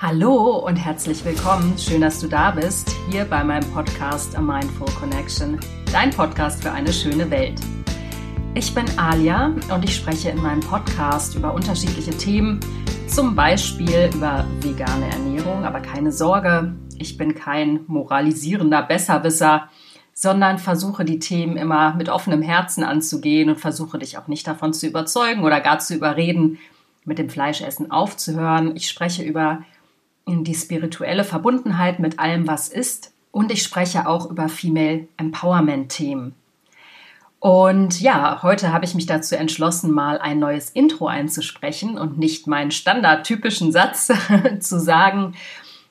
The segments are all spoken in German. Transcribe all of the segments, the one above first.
Hallo und herzlich willkommen. Schön, dass du da bist, hier bei meinem Podcast A Mindful Connection, dein Podcast für eine schöne Welt. Ich bin Alia und ich spreche in meinem Podcast über unterschiedliche Themen, zum Beispiel über vegane Ernährung, aber keine Sorge, ich bin kein moralisierender Besserwisser, sondern versuche die Themen immer mit offenem Herzen anzugehen und versuche dich auch nicht davon zu überzeugen oder gar zu überreden, mit dem Fleischessen aufzuhören. Ich spreche über die spirituelle Verbundenheit mit allem, was ist. Und ich spreche auch über Female Empowerment-Themen. Und ja, heute habe ich mich dazu entschlossen, mal ein neues Intro einzusprechen und nicht meinen standardtypischen Satz zu sagen,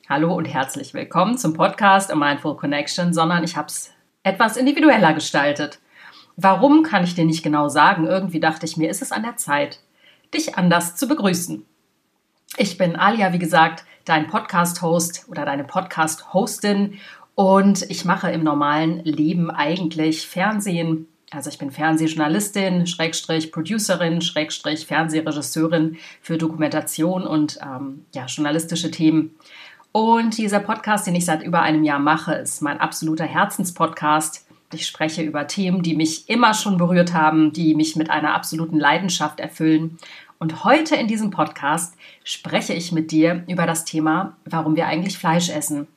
Hallo und herzlich willkommen zum Podcast A Mindful Connection, sondern ich habe es etwas individueller gestaltet. Warum kann ich dir nicht genau sagen? Irgendwie dachte ich mir, ist es an der Zeit, dich anders zu begrüßen. Ich bin Alia, wie gesagt, dein Podcast-Host oder deine Podcast-Hostin und ich mache im normalen Leben eigentlich Fernsehen. Also ich bin Fernsehjournalistin, Schrägstrich Producerin, Schrägstrich Fernsehregisseurin für Dokumentation und ähm, ja, journalistische Themen. Und dieser Podcast, den ich seit über einem Jahr mache, ist mein absoluter Herzenspodcast. Ich spreche über Themen, die mich immer schon berührt haben, die mich mit einer absoluten Leidenschaft erfüllen und heute in diesem Podcast spreche ich mit dir über das Thema, warum wir eigentlich Fleisch essen.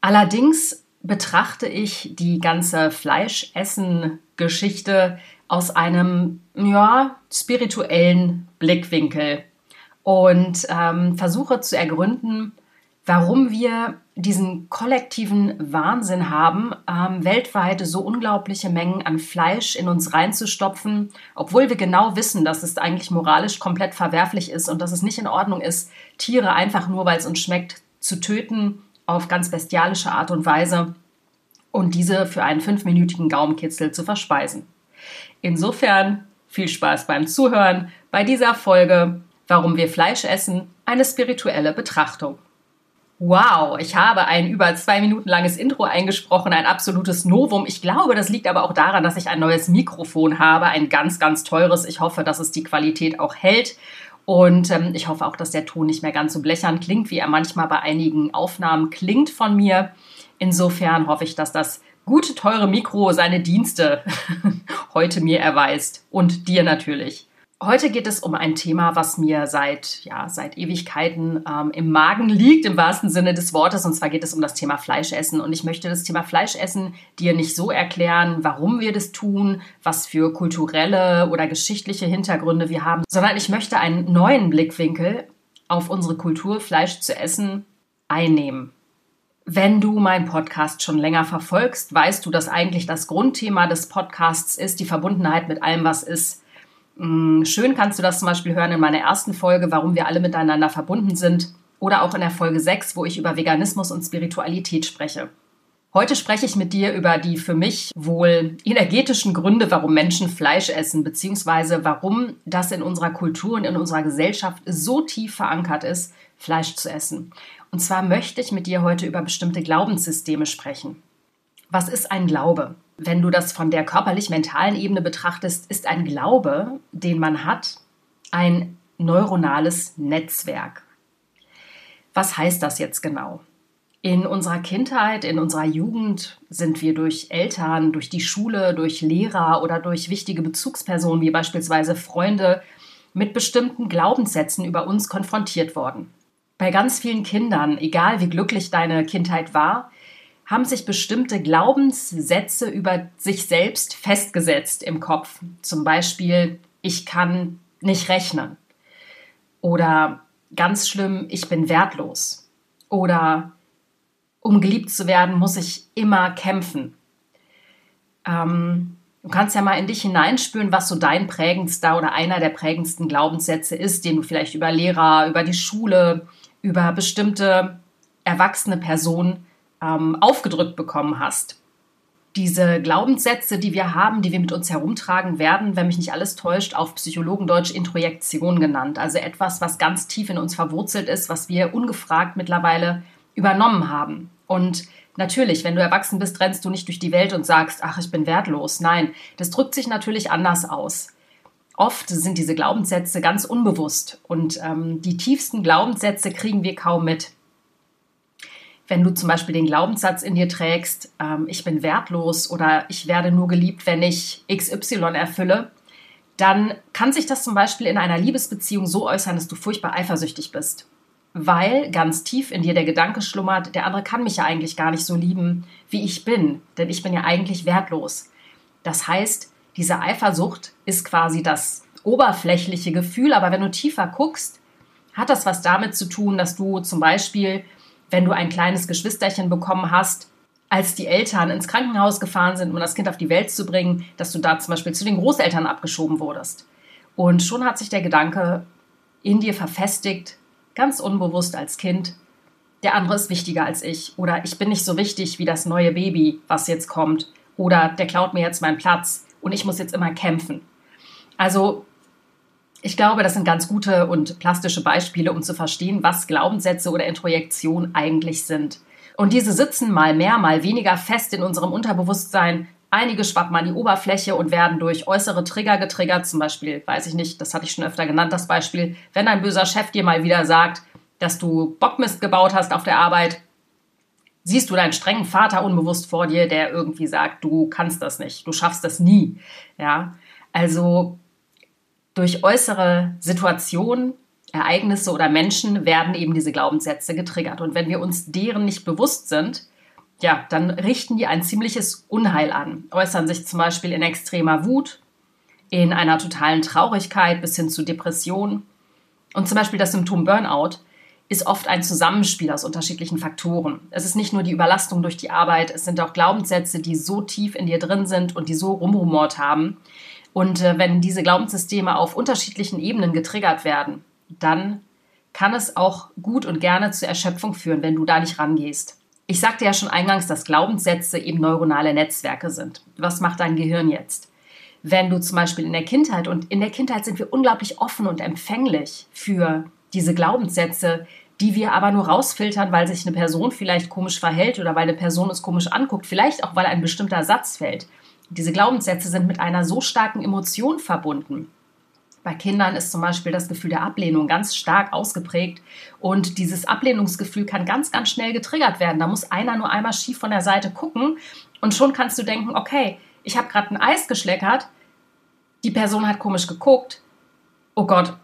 Allerdings betrachte ich die ganze Fleischessen-Geschichte aus einem ja, spirituellen Blickwinkel und ähm, versuche zu ergründen, warum wir diesen kollektiven Wahnsinn haben, ähm, weltweit so unglaubliche Mengen an Fleisch in uns reinzustopfen, obwohl wir genau wissen, dass es eigentlich moralisch komplett verwerflich ist und dass es nicht in Ordnung ist, Tiere einfach nur, weil es uns schmeckt, zu töten auf ganz bestialische Art und Weise und diese für einen fünfminütigen Gaumenkitzel zu verspeisen. Insofern viel Spaß beim Zuhören bei dieser Folge Warum wir Fleisch essen, eine spirituelle Betrachtung. Wow, ich habe ein über zwei Minuten langes Intro eingesprochen, ein absolutes Novum. Ich glaube, das liegt aber auch daran, dass ich ein neues Mikrofon habe, ein ganz, ganz teures. Ich hoffe, dass es die Qualität auch hält. Und ähm, ich hoffe auch, dass der Ton nicht mehr ganz so blechern klingt, wie er manchmal bei einigen Aufnahmen klingt von mir. Insofern hoffe ich, dass das gute, teure Mikro seine Dienste heute mir erweist. Und dir natürlich. Heute geht es um ein Thema, was mir seit, ja, seit Ewigkeiten ähm, im Magen liegt, im wahrsten Sinne des Wortes. Und zwar geht es um das Thema Fleischessen. Und ich möchte das Thema Fleischessen dir nicht so erklären, warum wir das tun, was für kulturelle oder geschichtliche Hintergründe wir haben, sondern ich möchte einen neuen Blickwinkel auf unsere Kultur, Fleisch zu essen, einnehmen. Wenn du meinen Podcast schon länger verfolgst, weißt du, dass eigentlich das Grundthema des Podcasts ist die Verbundenheit mit allem, was ist schön kannst du das zum Beispiel hören in meiner ersten Folge, warum wir alle miteinander verbunden sind. Oder auch in der Folge 6, wo ich über Veganismus und Spiritualität spreche. Heute spreche ich mit dir über die für mich wohl energetischen Gründe, warum Menschen Fleisch essen, beziehungsweise warum das in unserer Kultur und in unserer Gesellschaft so tief verankert ist, Fleisch zu essen. Und zwar möchte ich mit dir heute über bestimmte Glaubenssysteme sprechen. Was ist ein Glaube? Wenn du das von der körperlich-mentalen Ebene betrachtest, ist ein Glaube, den man hat, ein neuronales Netzwerk. Was heißt das jetzt genau? In unserer Kindheit, in unserer Jugend sind wir durch Eltern, durch die Schule, durch Lehrer oder durch wichtige Bezugspersonen wie beispielsweise Freunde mit bestimmten Glaubenssätzen über uns konfrontiert worden. Bei ganz vielen Kindern, egal wie glücklich deine Kindheit war, haben sich bestimmte Glaubenssätze über sich selbst festgesetzt im Kopf. Zum Beispiel, ich kann nicht rechnen. Oder ganz schlimm, ich bin wertlos. Oder um geliebt zu werden, muss ich immer kämpfen. Ähm, du kannst ja mal in dich hineinspüren, was so dein prägendster oder einer der prägendsten Glaubenssätze ist, den du vielleicht über Lehrer, über die Schule, über bestimmte erwachsene Personen ähm, aufgedrückt bekommen hast. Diese Glaubenssätze, die wir haben, die wir mit uns herumtragen, werden, wenn mich nicht alles täuscht, auf Psychologendeutsch Introjektion genannt. Also etwas, was ganz tief in uns verwurzelt ist, was wir ungefragt mittlerweile übernommen haben. Und natürlich, wenn du erwachsen bist, rennst du nicht durch die Welt und sagst, ach, ich bin wertlos. Nein, das drückt sich natürlich anders aus. oft sind diese Glaubenssätze ganz unbewusst und ähm, die tiefsten Glaubenssätze kriegen wir kaum mit. Wenn du zum Beispiel den Glaubenssatz in dir trägst, ähm, ich bin wertlos oder ich werde nur geliebt, wenn ich XY erfülle, dann kann sich das zum Beispiel in einer Liebesbeziehung so äußern, dass du furchtbar eifersüchtig bist. Weil ganz tief in dir der Gedanke schlummert, der andere kann mich ja eigentlich gar nicht so lieben, wie ich bin, denn ich bin ja eigentlich wertlos. Das heißt, diese Eifersucht ist quasi das oberflächliche Gefühl, aber wenn du tiefer guckst, hat das was damit zu tun, dass du zum Beispiel, wenn du ein kleines Geschwisterchen bekommen hast, als die Eltern ins Krankenhaus gefahren sind, um das Kind auf die Welt zu bringen, dass du da zum Beispiel zu den Großeltern abgeschoben wurdest. Und schon hat sich der Gedanke in dir verfestigt, ganz unbewusst als Kind, der andere ist wichtiger als ich oder ich bin nicht so wichtig wie das neue Baby, was jetzt kommt oder der klaut mir jetzt meinen Platz und ich muss jetzt immer kämpfen. Also ich glaube, das sind ganz gute und plastische Beispiele, um zu verstehen, was Glaubenssätze oder Introjektion eigentlich sind. Und diese sitzen mal mehr, mal weniger fest in unserem Unterbewusstsein. Einige schwappen an die Oberfläche und werden durch äußere Trigger getriggert. Zum Beispiel, weiß ich nicht, das hatte ich schon öfter genannt, das Beispiel, wenn ein böser Chef dir mal wieder sagt, dass du Bockmist gebaut hast auf der Arbeit, siehst du deinen strengen Vater unbewusst vor dir, der irgendwie sagt, du kannst das nicht, du schaffst das nie. Ja, also durch äußere Situationen, Ereignisse oder Menschen werden eben diese Glaubenssätze getriggert. Und wenn wir uns deren nicht bewusst sind, ja, dann richten die ein ziemliches Unheil an, äußern sich zum Beispiel in extremer Wut, in einer totalen Traurigkeit bis hin zu Depression. Und zum Beispiel das Symptom Burnout ist oft ein Zusammenspiel aus unterschiedlichen Faktoren. Es ist nicht nur die Überlastung durch die Arbeit, es sind auch Glaubenssätze, die so tief in dir drin sind und die so rumrumort haben. Und äh, wenn diese Glaubenssysteme auf unterschiedlichen Ebenen getriggert werden, dann kann es auch gut und gerne zur Erschöpfung führen, wenn du da nicht rangehst. Ich sagte ja schon eingangs, dass Glaubenssätze eben neuronale Netzwerke sind. Was macht dein Gehirn jetzt? Wenn du zum Beispiel in der Kindheit, und in der Kindheit sind wir unglaublich offen und empfänglich für diese Glaubenssätze, die wir aber nur rausfiltern, weil sich eine Person vielleicht komisch verhält oder weil eine Person es komisch anguckt, vielleicht auch weil ein bestimmter Satz fällt. Diese Glaubenssätze sind mit einer so starken Emotion verbunden. Bei Kindern ist zum Beispiel das Gefühl der Ablehnung ganz stark ausgeprägt und dieses Ablehnungsgefühl kann ganz, ganz schnell getriggert werden. Da muss einer nur einmal schief von der Seite gucken und schon kannst du denken, okay, ich habe gerade ein Eis geschleckert, die Person hat komisch geguckt, oh Gott,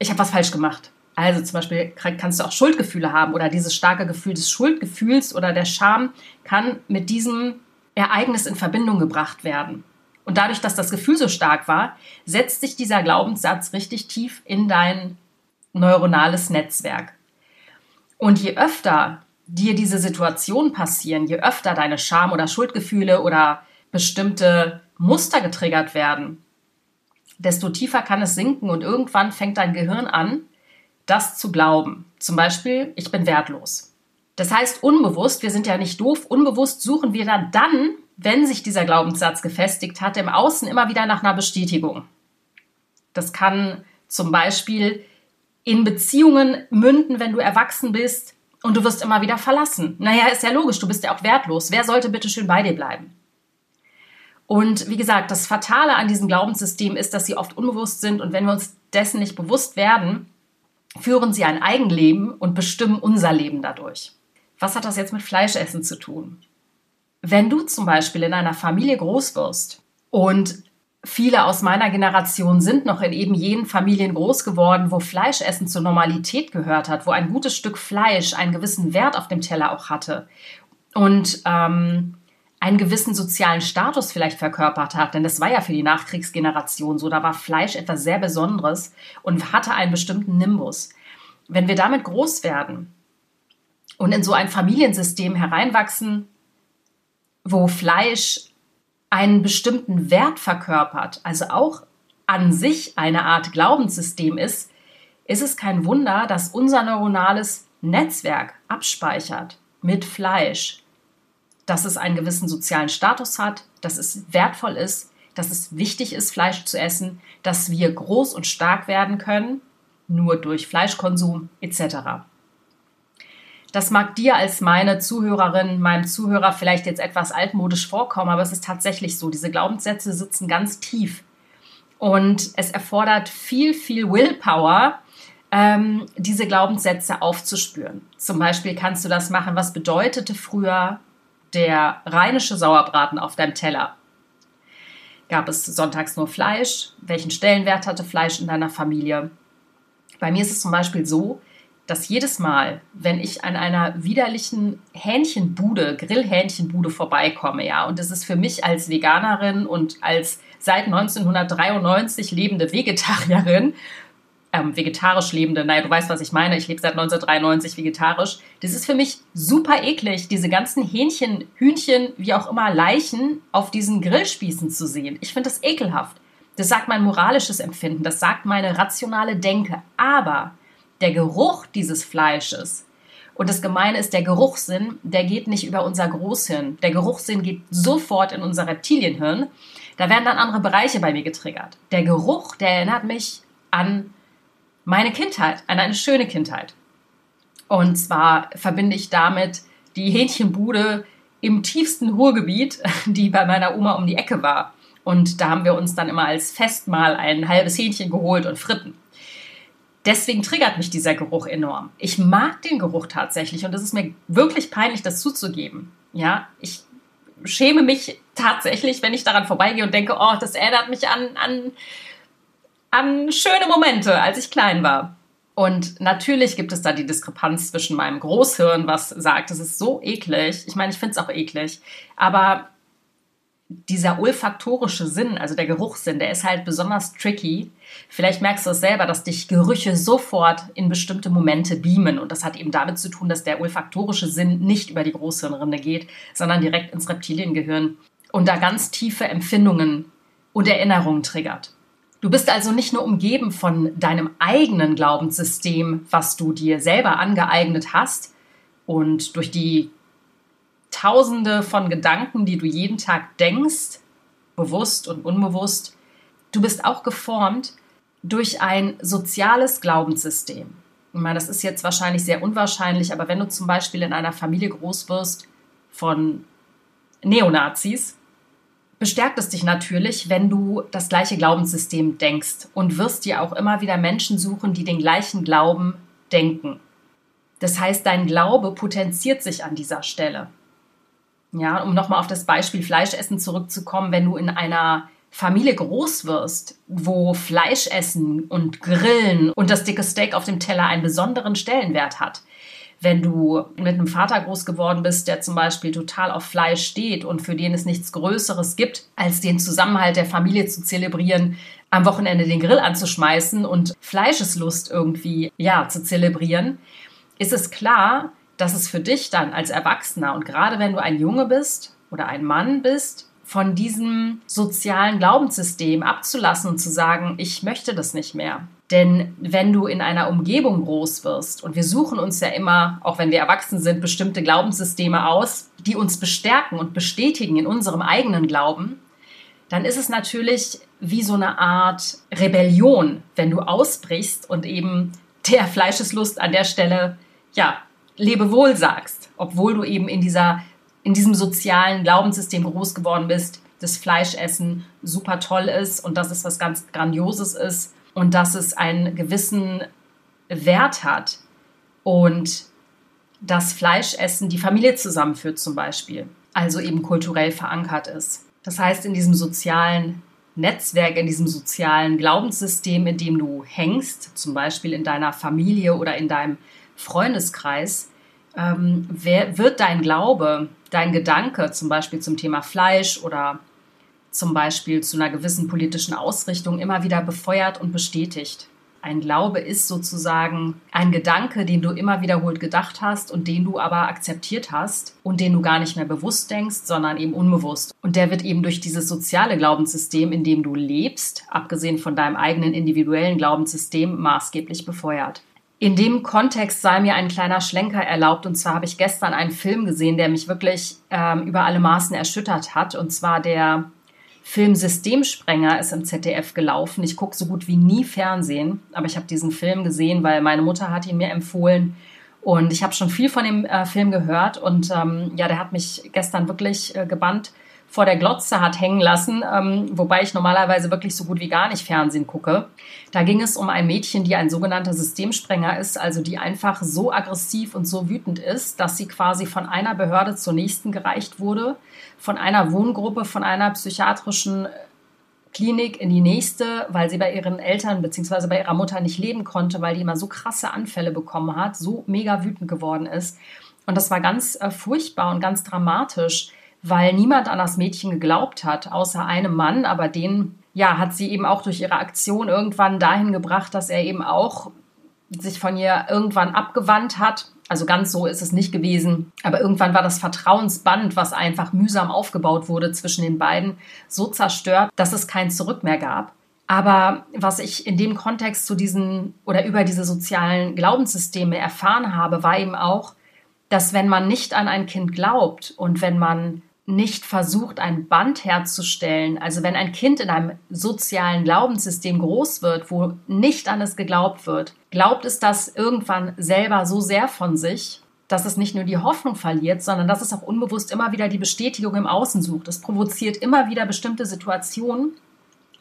ich habe was falsch gemacht. Also zum Beispiel kannst du auch Schuldgefühle haben oder dieses starke Gefühl des Schuldgefühls oder der Scham kann mit diesem Ereignis in Verbindung gebracht werden. Und dadurch, dass das Gefühl so stark war, setzt sich dieser Glaubenssatz richtig tief in dein neuronales Netzwerk. Und je öfter dir diese Situationen passieren, je öfter deine Scham- oder Schuldgefühle oder bestimmte Muster getriggert werden, desto tiefer kann es sinken und irgendwann fängt dein Gehirn an, das zu glauben. Zum Beispiel, ich bin wertlos. Das heißt, unbewusst, wir sind ja nicht doof, unbewusst suchen wir dann, dann, wenn sich dieser Glaubenssatz gefestigt hat, im Außen immer wieder nach einer Bestätigung. Das kann zum Beispiel in Beziehungen münden, wenn du erwachsen bist und du wirst immer wieder verlassen. Naja, ist ja logisch, du bist ja auch wertlos. Wer sollte bitte schön bei dir bleiben? Und wie gesagt, das Fatale an diesem Glaubenssystem ist, dass sie oft unbewusst sind und wenn wir uns dessen nicht bewusst werden, führen sie ein Eigenleben und bestimmen unser Leben dadurch. Was hat das jetzt mit Fleischessen zu tun? Wenn du zum Beispiel in einer Familie groß wirst und viele aus meiner Generation sind noch in eben jenen Familien groß geworden, wo Fleischessen zur Normalität gehört hat, wo ein gutes Stück Fleisch einen gewissen Wert auf dem Teller auch hatte und ähm, einen gewissen sozialen Status vielleicht verkörpert hat, denn das war ja für die Nachkriegsgeneration so, da war Fleisch etwas sehr Besonderes und hatte einen bestimmten Nimbus. Wenn wir damit groß werden und in so ein Familiensystem hereinwachsen, wo Fleisch einen bestimmten Wert verkörpert, also auch an sich eine Art Glaubenssystem ist, ist es kein Wunder, dass unser neuronales Netzwerk abspeichert mit Fleisch dass es einen gewissen sozialen Status hat, dass es wertvoll ist, dass es wichtig ist, Fleisch zu essen, dass wir groß und stark werden können, nur durch Fleischkonsum etc. Das mag dir als meine Zuhörerin, meinem Zuhörer vielleicht jetzt etwas altmodisch vorkommen, aber es ist tatsächlich so. Diese Glaubenssätze sitzen ganz tief. Und es erfordert viel, viel Willpower, ähm, diese Glaubenssätze aufzuspüren. Zum Beispiel kannst du das machen, was bedeutete früher der rheinische Sauerbraten auf deinem Teller? Gab es sonntags nur Fleisch? Welchen Stellenwert hatte Fleisch in deiner Familie? Bei mir ist es zum Beispiel so, dass jedes Mal, wenn ich an einer widerlichen Hähnchenbude, Grillhähnchenbude vorbeikomme, ja, und es ist für mich als Veganerin und als seit 1993 lebende Vegetarierin ähm, vegetarisch lebende, naja, du weißt, was ich meine, ich lebe seit 1993 vegetarisch. Das ist für mich super eklig, diese ganzen Hähnchen, Hühnchen, wie auch immer, Leichen auf diesen Grillspießen zu sehen. Ich finde das ekelhaft. Das sagt mein moralisches Empfinden, das sagt meine rationale Denke. Aber der Geruch dieses Fleisches, und das Gemeine ist, der Geruchssinn, der geht nicht über unser Großhirn. Der Geruchssinn geht sofort in unser Reptilienhirn. Da werden dann andere Bereiche bei mir getriggert. Der Geruch, der erinnert mich an meine Kindheit, an eine schöne Kindheit. Und zwar verbinde ich damit die Hähnchenbude im tiefsten Ruhrgebiet, die bei meiner Oma um die Ecke war. Und da haben wir uns dann immer als Festmahl ein halbes Hähnchen geholt und Fritten. Deswegen triggert mich dieser Geruch enorm. Ich mag den Geruch tatsächlich und es ist mir wirklich peinlich, das zuzugeben. Ja, ich schäme mich tatsächlich, wenn ich daran vorbeigehe und denke, oh, das erinnert mich an, an an schöne Momente, als ich klein war. Und natürlich gibt es da die Diskrepanz zwischen meinem Großhirn, was sagt, es ist so eklig. Ich meine, ich finde es auch eklig. Aber dieser olfaktorische Sinn, also der Geruchssinn, der ist halt besonders tricky. Vielleicht merkst du es selber, dass dich Gerüche sofort in bestimmte Momente beamen. Und das hat eben damit zu tun, dass der olfaktorische Sinn nicht über die Großhirnrinde geht, sondern direkt ins Reptiliengehirn und da ganz tiefe Empfindungen und Erinnerungen triggert. Du bist also nicht nur umgeben von deinem eigenen Glaubenssystem, was du dir selber angeeignet hast und durch die Tausende von Gedanken, die du jeden Tag denkst, bewusst und unbewusst, du bist auch geformt durch ein soziales Glaubenssystem. Ich meine, das ist jetzt wahrscheinlich sehr unwahrscheinlich, aber wenn du zum Beispiel in einer Familie groß wirst von Neonazis, bestärkt es dich natürlich, wenn du das gleiche Glaubenssystem denkst und wirst dir auch immer wieder Menschen suchen, die den gleichen Glauben denken. Das heißt, dein Glaube potenziert sich an dieser Stelle. Ja, um nochmal auf das Beispiel Fleischessen zurückzukommen, wenn du in einer Familie groß wirst, wo Fleischessen und Grillen und das dicke Steak auf dem Teller einen besonderen Stellenwert hat, wenn du mit einem Vater groß geworden bist, der zum Beispiel total auf Fleisch steht und für den es nichts Größeres gibt, als den Zusammenhalt der Familie zu zelebrieren, am Wochenende den Grill anzuschmeißen und Fleischeslust irgendwie, ja, zu zelebrieren, ist es klar, dass es für dich dann als Erwachsener und gerade wenn du ein Junge bist oder ein Mann bist, von diesem sozialen Glaubenssystem abzulassen und zu sagen, ich möchte das nicht mehr. Denn wenn du in einer Umgebung groß wirst, und wir suchen uns ja immer, auch wenn wir erwachsen sind, bestimmte Glaubenssysteme aus, die uns bestärken und bestätigen in unserem eigenen Glauben, dann ist es natürlich wie so eine Art Rebellion, wenn du ausbrichst und eben der Fleischeslust an der Stelle, ja, Lebewohl sagst, obwohl du eben in dieser, in diesem sozialen Glaubenssystem groß geworden bist, das Fleischessen super toll ist und dass es was ganz Grandioses ist und dass es einen gewissen Wert hat und dass Fleischessen die Familie zusammenführt zum Beispiel, also eben kulturell verankert ist. Das heißt, in diesem sozialen Netzwerk, in diesem sozialen Glaubenssystem, in dem du hängst, zum Beispiel in deiner Familie oder in deinem Freundeskreis, ähm, wer, wird dein Glaube, dein Gedanke zum Beispiel zum Thema Fleisch oder zum Beispiel zu einer gewissen politischen Ausrichtung immer wieder befeuert und bestätigt. Ein Glaube ist sozusagen ein Gedanke, den du immer wiederholt gedacht hast und den du aber akzeptiert hast und den du gar nicht mehr bewusst denkst, sondern eben unbewusst. Und der wird eben durch dieses soziale Glaubenssystem, in dem du lebst, abgesehen von deinem eigenen individuellen Glaubenssystem, maßgeblich befeuert. In dem Kontext sei mir ein kleiner Schlenker erlaubt. Und zwar habe ich gestern einen Film gesehen, der mich wirklich ähm, über alle Maßen erschüttert hat. Und zwar der Film Systemsprenger ist im ZDF gelaufen. Ich gucke so gut wie nie Fernsehen, aber ich habe diesen Film gesehen, weil meine Mutter hat ihn mir empfohlen. Und ich habe schon viel von dem äh, Film gehört. Und ähm, ja, der hat mich gestern wirklich äh, gebannt vor der Glotze hat hängen lassen, ähm, wobei ich normalerweise wirklich so gut wie gar nicht Fernsehen gucke. Da ging es um ein Mädchen, die ein sogenannter Systemsprenger ist, also die einfach so aggressiv und so wütend ist, dass sie quasi von einer Behörde zur nächsten gereicht wurde, von einer Wohngruppe, von einer psychiatrischen Klinik in die nächste, weil sie bei ihren Eltern bzw. bei ihrer Mutter nicht leben konnte, weil die immer so krasse Anfälle bekommen hat, so mega wütend geworden ist. Und das war ganz äh, furchtbar und ganz dramatisch weil niemand an das Mädchen geglaubt hat, außer einem Mann, aber den ja, hat sie eben auch durch ihre Aktion irgendwann dahin gebracht, dass er eben auch sich von ihr irgendwann abgewandt hat. Also ganz so ist es nicht gewesen. Aber irgendwann war das Vertrauensband, was einfach mühsam aufgebaut wurde zwischen den beiden, so zerstört, dass es kein Zurück mehr gab. Aber was ich in dem Kontext zu diesen oder über diese sozialen Glaubenssysteme erfahren habe, war eben auch, dass wenn man nicht an ein Kind glaubt und wenn man nicht versucht, ein Band herzustellen, also wenn ein Kind in einem sozialen Glaubenssystem groß wird, wo nicht an es geglaubt wird, glaubt es das irgendwann selber so sehr von sich, dass es nicht nur die Hoffnung verliert, sondern dass es auch unbewusst immer wieder die Bestätigung im Außen sucht. Es provoziert immer wieder bestimmte Situationen,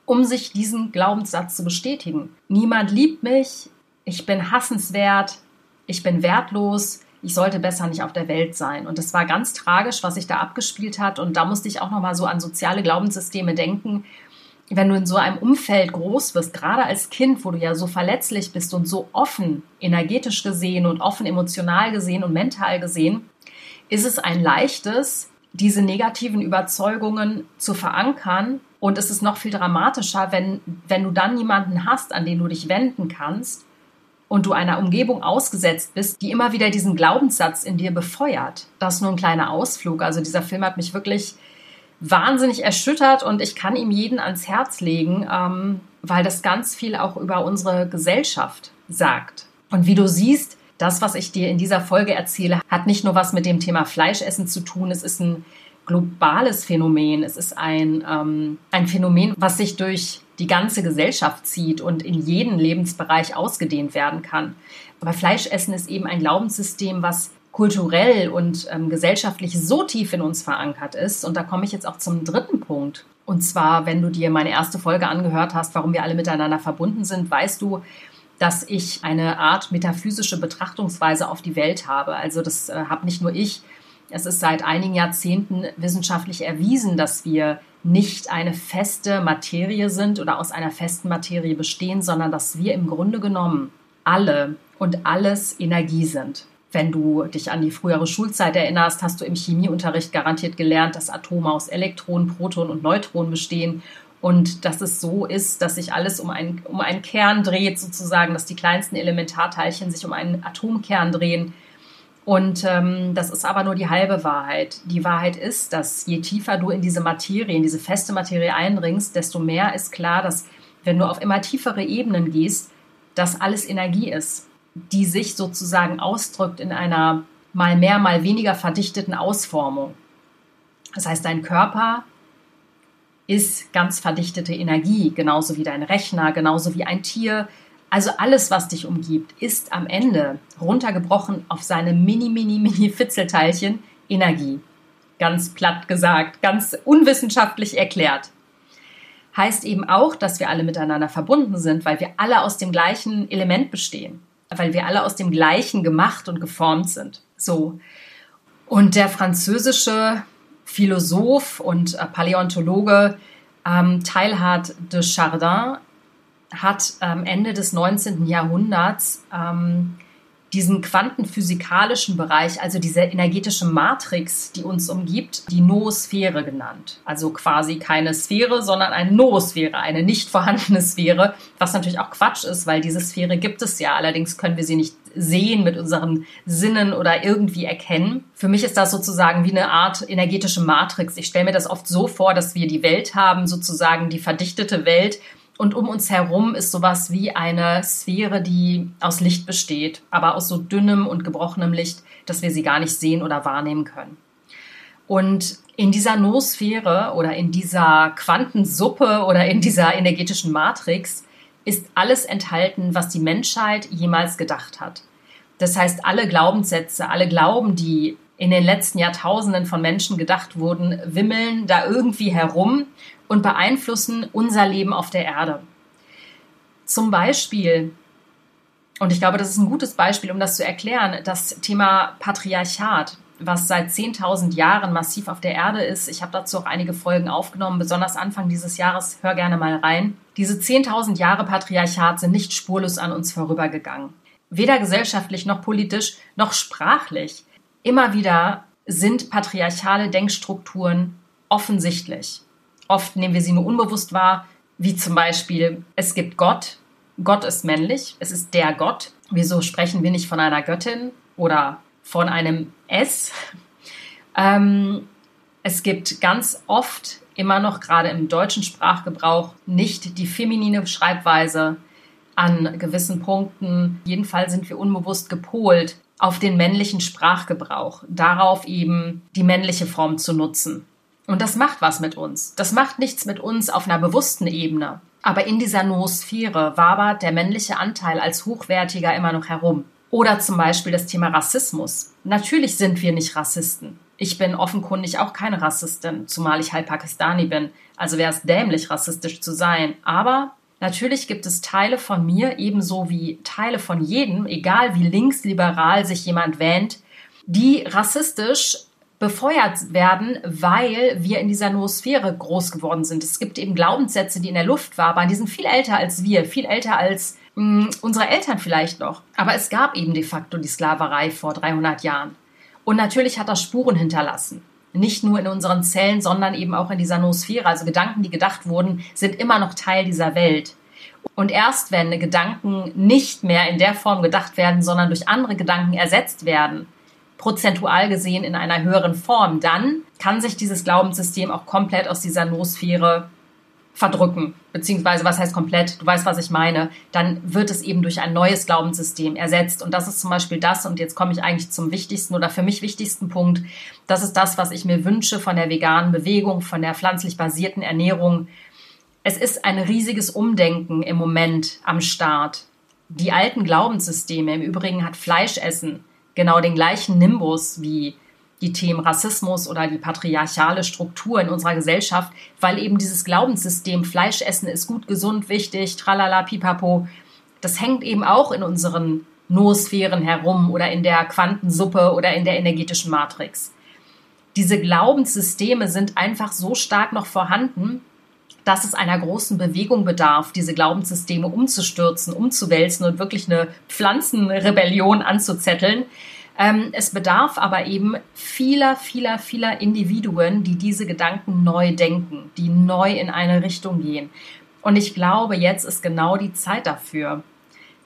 um sich diesen Glaubenssatz zu bestätigen. Niemand liebt mich, ich bin hassenswert, ich bin wertlos, ich sollte besser nicht auf der Welt sein. Und das war ganz tragisch, was sich da abgespielt hat. Und da musste ich auch nochmal so an soziale Glaubenssysteme denken. Wenn du in so einem Umfeld groß wirst, gerade als Kind, wo du ja so verletzlich bist und so offen, energetisch gesehen und offen emotional gesehen und mental gesehen, ist es ein leichtes, diese negativen Überzeugungen zu verankern. Und es ist noch viel dramatischer, wenn, wenn du dann jemanden hast, an den du dich wenden kannst und du einer Umgebung ausgesetzt bist, die immer wieder diesen Glaubenssatz in dir befeuert. Das ist nur ein kleiner Ausflug. Also dieser Film hat mich wirklich wahnsinnig erschüttert und ich kann ihm jeden ans Herz legen, ähm, weil das ganz viel auch über unsere Gesellschaft sagt. Und wie du siehst, das, was ich dir in dieser Folge erzähle, hat nicht nur was mit dem Thema Fleischessen zu tun. Es ist ein globales Phänomen. Es ist ein, ähm, ein Phänomen, was sich durch die ganze Gesellschaft zieht und in jeden Lebensbereich ausgedehnt werden kann. Aber Fleischessen ist eben ein Glaubenssystem, was kulturell und ähm, gesellschaftlich so tief in uns verankert ist. Und da komme ich jetzt auch zum dritten Punkt. Und zwar, wenn du dir meine erste Folge angehört hast, warum wir alle miteinander verbunden sind, weißt du, dass ich eine Art metaphysische Betrachtungsweise auf die Welt habe. Also das äh, habe nicht nur ich. Es ist seit einigen Jahrzehnten wissenschaftlich erwiesen, dass wir nicht eine feste Materie sind oder aus einer festen Materie bestehen, sondern dass wir im Grunde genommen alle und alles Energie sind. Wenn du dich an die frühere Schulzeit erinnerst, hast du im Chemieunterricht garantiert gelernt, dass Atome aus Elektronen, Protonen und Neutronen bestehen und dass es so ist, dass sich alles um, ein, um einen Kern dreht, sozusagen, dass die kleinsten Elementarteilchen sich um einen Atomkern drehen und ähm, das ist aber nur die halbe Wahrheit. Die Wahrheit ist, dass je tiefer du in diese Materie, in diese feste Materie eindringst, desto mehr ist klar, dass wenn du auf immer tiefere Ebenen gehst, dass alles Energie ist, die sich sozusagen ausdrückt in einer mal mehr, mal weniger verdichteten Ausformung. Das heißt, dein Körper ist ganz verdichtete Energie, genauso wie dein Rechner, genauso wie ein Tier, also alles, was dich umgibt, ist am Ende runtergebrochen auf seine mini, mini, mini Fitzelteilchen Energie. Ganz platt gesagt, ganz unwissenschaftlich erklärt. Heißt eben auch, dass wir alle miteinander verbunden sind, weil wir alle aus dem gleichen Element bestehen, weil wir alle aus dem gleichen gemacht und geformt sind. So. Und der französische Philosoph und äh, Paläontologe ähm, Teilhard de Chardin hat ähm, Ende des 19. Jahrhunderts ähm, diesen quantenphysikalischen Bereich, also diese energetische Matrix, die uns umgibt, die Noosphäre genannt. Also quasi keine Sphäre, sondern eine Noosphäre, eine nicht vorhandene Sphäre, was natürlich auch Quatsch ist, weil diese Sphäre gibt es ja. Allerdings können wir sie nicht sehen mit unseren Sinnen oder irgendwie erkennen. Für mich ist das sozusagen wie eine Art energetische Matrix. Ich stelle mir das oft so vor, dass wir die Welt haben, sozusagen die verdichtete Welt, und um uns herum ist sowas wie eine Sphäre, die aus Licht besteht, aber aus so dünnem und gebrochenem Licht, dass wir sie gar nicht sehen oder wahrnehmen können. Und in dieser Noosphäre oder in dieser Quantensuppe oder in dieser energetischen Matrix ist alles enthalten, was die Menschheit jemals gedacht hat. Das heißt, alle Glaubenssätze, alle Glauben, die in den letzten Jahrtausenden von Menschen gedacht wurden, wimmeln da irgendwie herum und beeinflussen unser Leben auf der Erde. Zum Beispiel, und ich glaube, das ist ein gutes Beispiel, um das zu erklären, das Thema Patriarchat, was seit 10.000 Jahren massiv auf der Erde ist. Ich habe dazu auch einige Folgen aufgenommen, besonders Anfang dieses Jahres. Hör gerne mal rein. Diese 10.000 Jahre Patriarchat sind nicht spurlos an uns vorübergegangen. Weder gesellschaftlich noch politisch noch sprachlich. Immer wieder sind patriarchale Denkstrukturen offensichtlich. Oft nehmen wir sie nur unbewusst wahr, wie zum Beispiel, es gibt Gott, Gott ist männlich, es ist der Gott. Wieso sprechen wir nicht von einer Göttin oder von einem S? Ähm, es gibt ganz oft, immer noch gerade im deutschen Sprachgebrauch, nicht die feminine Schreibweise an gewissen Punkten. Jedenfalls sind wir unbewusst gepolt auf den männlichen Sprachgebrauch, darauf eben die männliche Form zu nutzen. Und das macht was mit uns. Das macht nichts mit uns auf einer bewussten Ebene. Aber in dieser Noosphäre wabert der männliche Anteil als hochwertiger immer noch herum. Oder zum Beispiel das Thema Rassismus. Natürlich sind wir nicht Rassisten. Ich bin offenkundig auch keine Rassistin, zumal ich halb Pakistani bin. Also wäre es dämlich, rassistisch zu sein. Aber natürlich gibt es Teile von mir, ebenso wie Teile von jedem, egal wie linksliberal sich jemand wähnt, die rassistisch befeuert werden, weil wir in dieser Noosphäre groß geworden sind. Es gibt eben Glaubenssätze, die in der Luft waren, die sind viel älter als wir, viel älter als mh, hm, unsere Eltern vielleicht noch. Aber es gab eben de facto die Sklaverei vor 300 Jahren. Und natürlich hat das Spuren hinterlassen. Nicht nur in unseren Zellen, sondern eben auch in dieser Noosphäre. Also Gedanken, die gedacht wurden, sind immer noch Teil dieser Welt. Und erst wenn Gedanken nicht mehr in der Form gedacht werden, sondern durch andere Gedanken ersetzt werden, prozentual gesehen in einer höheren Form, dann kann sich dieses Glaubenssystem auch komplett aus dieser Noosphäre verdrücken. Beziehungsweise, was heißt komplett? Du weißt, was ich meine. Dann wird es eben durch ein neues Glaubenssystem ersetzt. Und das ist zum Beispiel das, und jetzt komme ich eigentlich zum wichtigsten oder für mich wichtigsten Punkt. Das ist das, was ich mir wünsche von der veganen Bewegung, von der pflanzlich basierten Ernährung. Es ist ein riesiges Umdenken im Moment am Start. Die alten Glaubenssysteme, im Übrigen hat Fleischessen genau den gleichen Nimbus wie die Themen Rassismus oder die patriarchale Struktur in unserer Gesellschaft, weil eben dieses Glaubenssystem Fleischessen ist gut, gesund, wichtig, tralala, pipapo, das hängt eben auch in unseren Noosphären herum oder in der Quantensuppe oder in der energetischen Matrix. Diese Glaubenssysteme sind einfach so stark noch vorhanden, dass es einer großen Bewegung bedarf, diese Glaubenssysteme umzustürzen, umzuwälzen und wirklich eine Pflanzenrebellion anzuzetteln. Ähm, es bedarf aber eben vieler, vieler, vieler Individuen, die diese Gedanken neu denken, die neu in eine Richtung gehen. Und ich glaube, jetzt ist genau die Zeit dafür,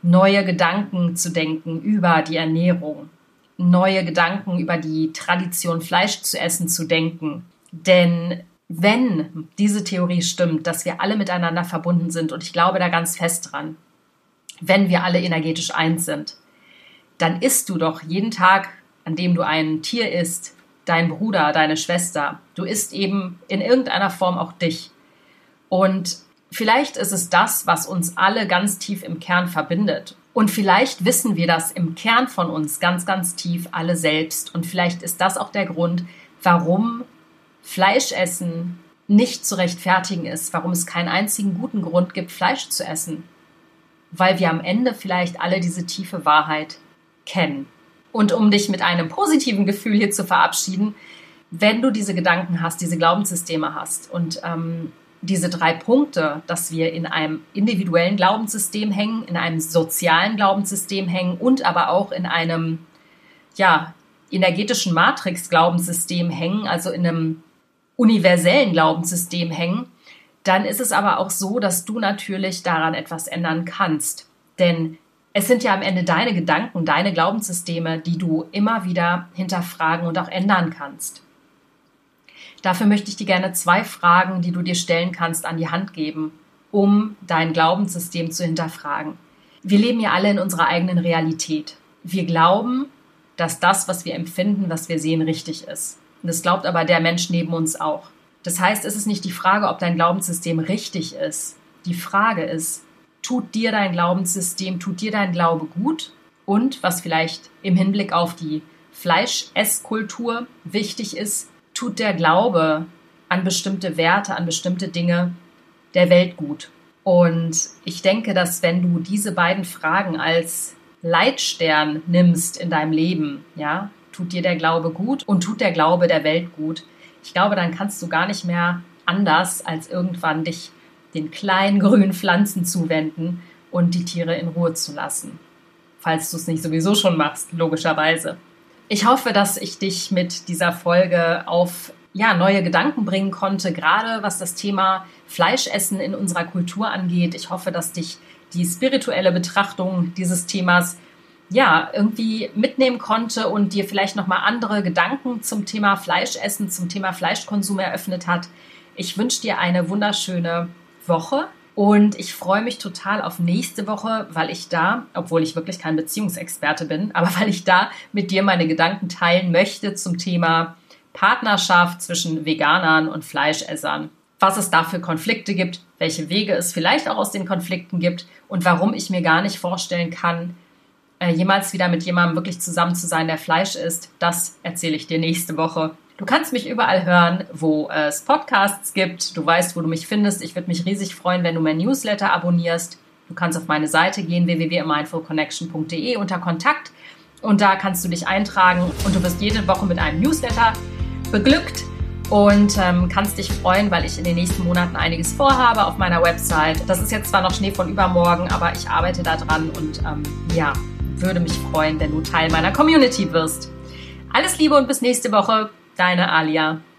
neue Gedanken zu denken über die Ernährung, neue Gedanken über die Tradition, Fleisch zu essen, zu denken. Denn wenn diese Theorie stimmt, dass wir alle miteinander verbunden sind, und ich glaube da ganz fest dran, wenn wir alle energetisch eins sind, dann isst du doch jeden Tag, an dem du ein Tier isst, dein Bruder, deine Schwester. Du isst eben in irgendeiner Form auch dich. Und vielleicht ist es das, was uns alle ganz tief im Kern verbindet. Und vielleicht wissen wir das im Kern von uns ganz, ganz tief alle selbst. Und vielleicht ist das auch der Grund, warum Fleischessen nicht zu rechtfertigen ist, warum es keinen einzigen guten Grund gibt, Fleisch zu essen. Weil wir am Ende vielleicht alle diese tiefe Wahrheit kennen. Und um dich mit einem positiven Gefühl hier zu verabschieden, wenn du diese Gedanken hast, diese Glaubenssysteme hast und ähm, diese drei Punkte, dass wir in einem individuellen Glaubenssystem hängen, in einem sozialen Glaubenssystem hängen und aber auch in einem ja, energetischen Matrix-Glaubenssystem hängen, also in einem universellen Glaubenssystem hängen, dann ist es aber auch so, dass du natürlich daran etwas ändern kannst. Denn es sind ja am Ende deine Gedanken, deine Glaubenssysteme, die du immer wieder hinterfragen und auch ändern kannst. Dafür möchte ich dir gerne zwei Fragen, die du dir stellen kannst, an die Hand geben, um dein Glaubenssystem zu hinterfragen. Wir leben ja alle in unserer eigenen Realität. Wir glauben, dass das, was wir empfinden, was wir sehen, richtig ist. Und das glaubt aber der Mensch neben uns auch. Das heißt, es ist nicht die Frage, ob dein Glaubenssystem richtig ist. Die Frage ist, tut dir dein Glaubenssystem, tut dir dein Glaube gut? Und was vielleicht im Hinblick auf die Fleischesskultur wichtig ist, tut der Glaube an bestimmte Werte, an bestimmte Dinge der Welt gut. Und ich denke, dass wenn du diese beiden Fragen als Leitstern nimmst in deinem Leben, ja, tut dir der Glaube gut und tut der Glaube der Welt gut, ich glaube, dann kannst du gar nicht mehr anders als irgendwann dich den kleinen grünen Pflanzen zuwenden und die Tiere in Ruhe zu lassen. Falls du es nicht sowieso schon machst, logischerweise. Ich hoffe, dass ich dich mit dieser Folge auf ja, neue Gedanken bringen konnte, gerade was das Thema Fleischessen in unserer Kultur angeht. Ich hoffe, dass dich die spirituelle Betrachtung dieses Themas ja, irgendwie mitnehmen konnte und dir vielleicht nochmal andere Gedanken zum Thema Fleischessen, zum Thema Fleischkonsum eröffnet hat. Ich wünsche dir eine wunderschöne Woche und ich freue mich total auf nächste Woche, weil ich da, obwohl ich wirklich kein Beziehungsexperte bin, aber weil ich da mit dir meine Gedanken teilen möchte zum Thema Partnerschaft zwischen Veganern und Fleischessern. Was es da für Konflikte gibt, welche Wege es vielleicht auch aus den Konflikten gibt und warum ich mir gar nicht vorstellen kann, äh, jemals wieder mit jemandem wirklich zusammen zu sein, der Fleisch isst, das erzähle ich dir nächste Woche. Du kannst mich überall hören, wo es Podcasts gibt. Du weißt, wo du mich findest. Ich würde mich riesig freuen, wenn du mein Newsletter abonnierst. Du kannst auf meine Seite gehen, www.mindfulconnection.de unter Kontakt. Und da kannst du dich eintragen und du wirst jede Woche mit einem Newsletter beglückt und ähm, kannst dich freuen, weil ich in den nächsten Monaten einiges vorhabe auf meiner Website. Das ist jetzt zwar noch Schnee von übermorgen, aber ich arbeite daran und ähm, ja, würde mich freuen, wenn du Teil meiner Community wirst. Alles Liebe und bis nächste Woche, deine Alia.